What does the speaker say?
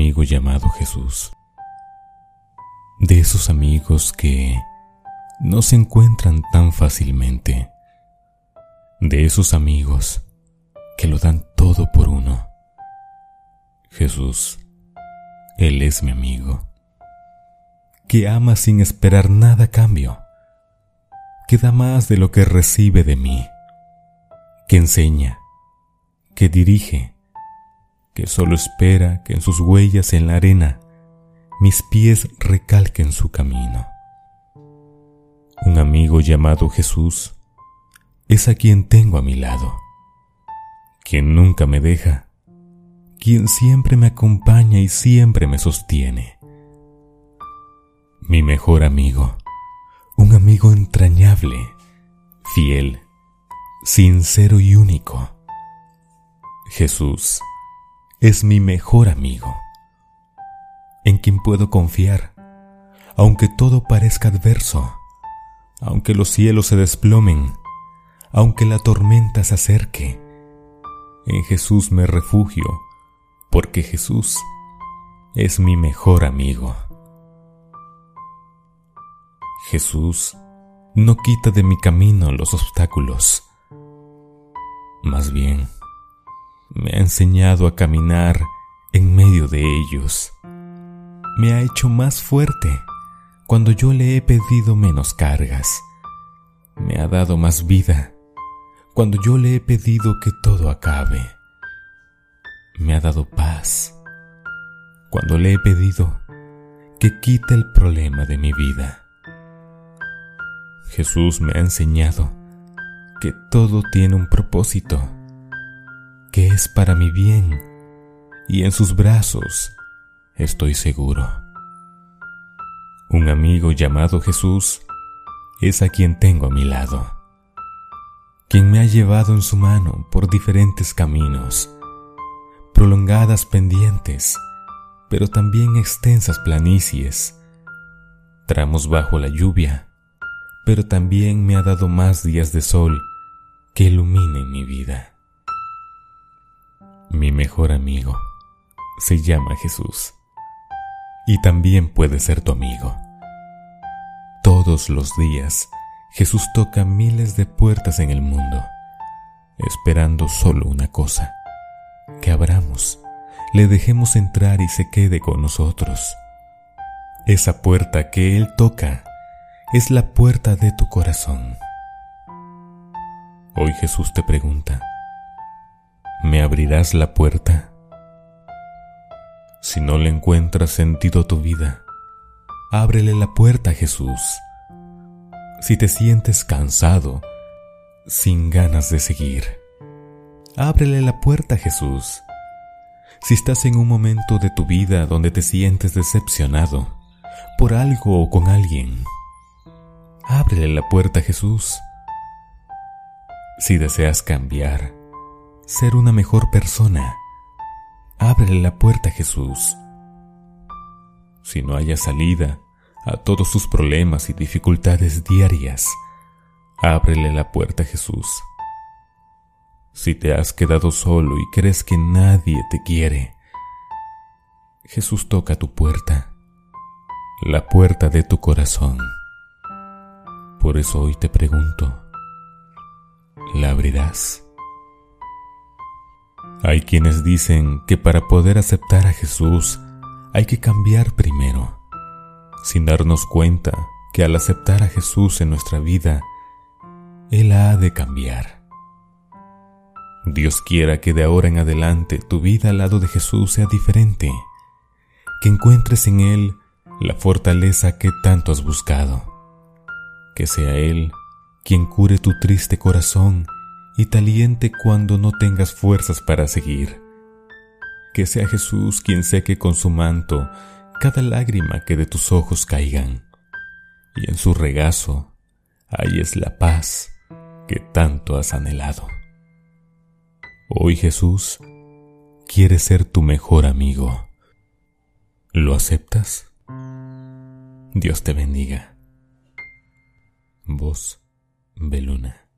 amigo llamado Jesús. De esos amigos que no se encuentran tan fácilmente. De esos amigos que lo dan todo por uno. Jesús, Él es mi amigo. Que ama sin esperar nada cambio. Que da más de lo que recibe de mí. Que enseña. Que dirige que solo espera que en sus huellas en la arena mis pies recalquen su camino. Un amigo llamado Jesús es a quien tengo a mi lado, quien nunca me deja, quien siempre me acompaña y siempre me sostiene. Mi mejor amigo, un amigo entrañable, fiel, sincero y único. Jesús es mi mejor amigo, en quien puedo confiar, aunque todo parezca adverso, aunque los cielos se desplomen, aunque la tormenta se acerque. En Jesús me refugio, porque Jesús es mi mejor amigo. Jesús no quita de mi camino los obstáculos, más bien, me ha enseñado a caminar en medio de ellos. Me ha hecho más fuerte cuando yo le he pedido menos cargas. Me ha dado más vida cuando yo le he pedido que todo acabe. Me ha dado paz cuando le he pedido que quite el problema de mi vida. Jesús me ha enseñado que todo tiene un propósito que es para mi bien, y en sus brazos estoy seguro. Un amigo llamado Jesús es a quien tengo a mi lado, quien me ha llevado en su mano por diferentes caminos, prolongadas pendientes, pero también extensas planicies, tramos bajo la lluvia, pero también me ha dado más días de sol que iluminen mi vida. Mi mejor amigo se llama Jesús y también puede ser tu amigo. Todos los días Jesús toca miles de puertas en el mundo, esperando solo una cosa, que abramos, le dejemos entrar y se quede con nosotros. Esa puerta que Él toca es la puerta de tu corazón. Hoy Jesús te pregunta, ¿Me abrirás la puerta? Si no le encuentras sentido a tu vida, ábrele la puerta Jesús. Si te sientes cansado, sin ganas de seguir, ábrele la puerta Jesús. Si estás en un momento de tu vida donde te sientes decepcionado por algo o con alguien, ábrele la puerta Jesús. Si deseas cambiar, ser una mejor persona. Ábrele la puerta a Jesús. Si no haya salida a todos sus problemas y dificultades diarias, ábrele la puerta a Jesús. Si te has quedado solo y crees que nadie te quiere, Jesús toca tu puerta, la puerta de tu corazón. Por eso hoy te pregunto, ¿la abrirás? Hay quienes dicen que para poder aceptar a Jesús hay que cambiar primero, sin darnos cuenta que al aceptar a Jesús en nuestra vida, Él ha de cambiar. Dios quiera que de ahora en adelante tu vida al lado de Jesús sea diferente, que encuentres en Él la fortaleza que tanto has buscado, que sea Él quien cure tu triste corazón y te aliente cuando no tengas fuerzas para seguir. Que sea Jesús quien seque con su manto cada lágrima que de tus ojos caigan, y en su regazo es la paz que tanto has anhelado. Hoy Jesús quiere ser tu mejor amigo. ¿Lo aceptas? Dios te bendiga. Vos, Beluna.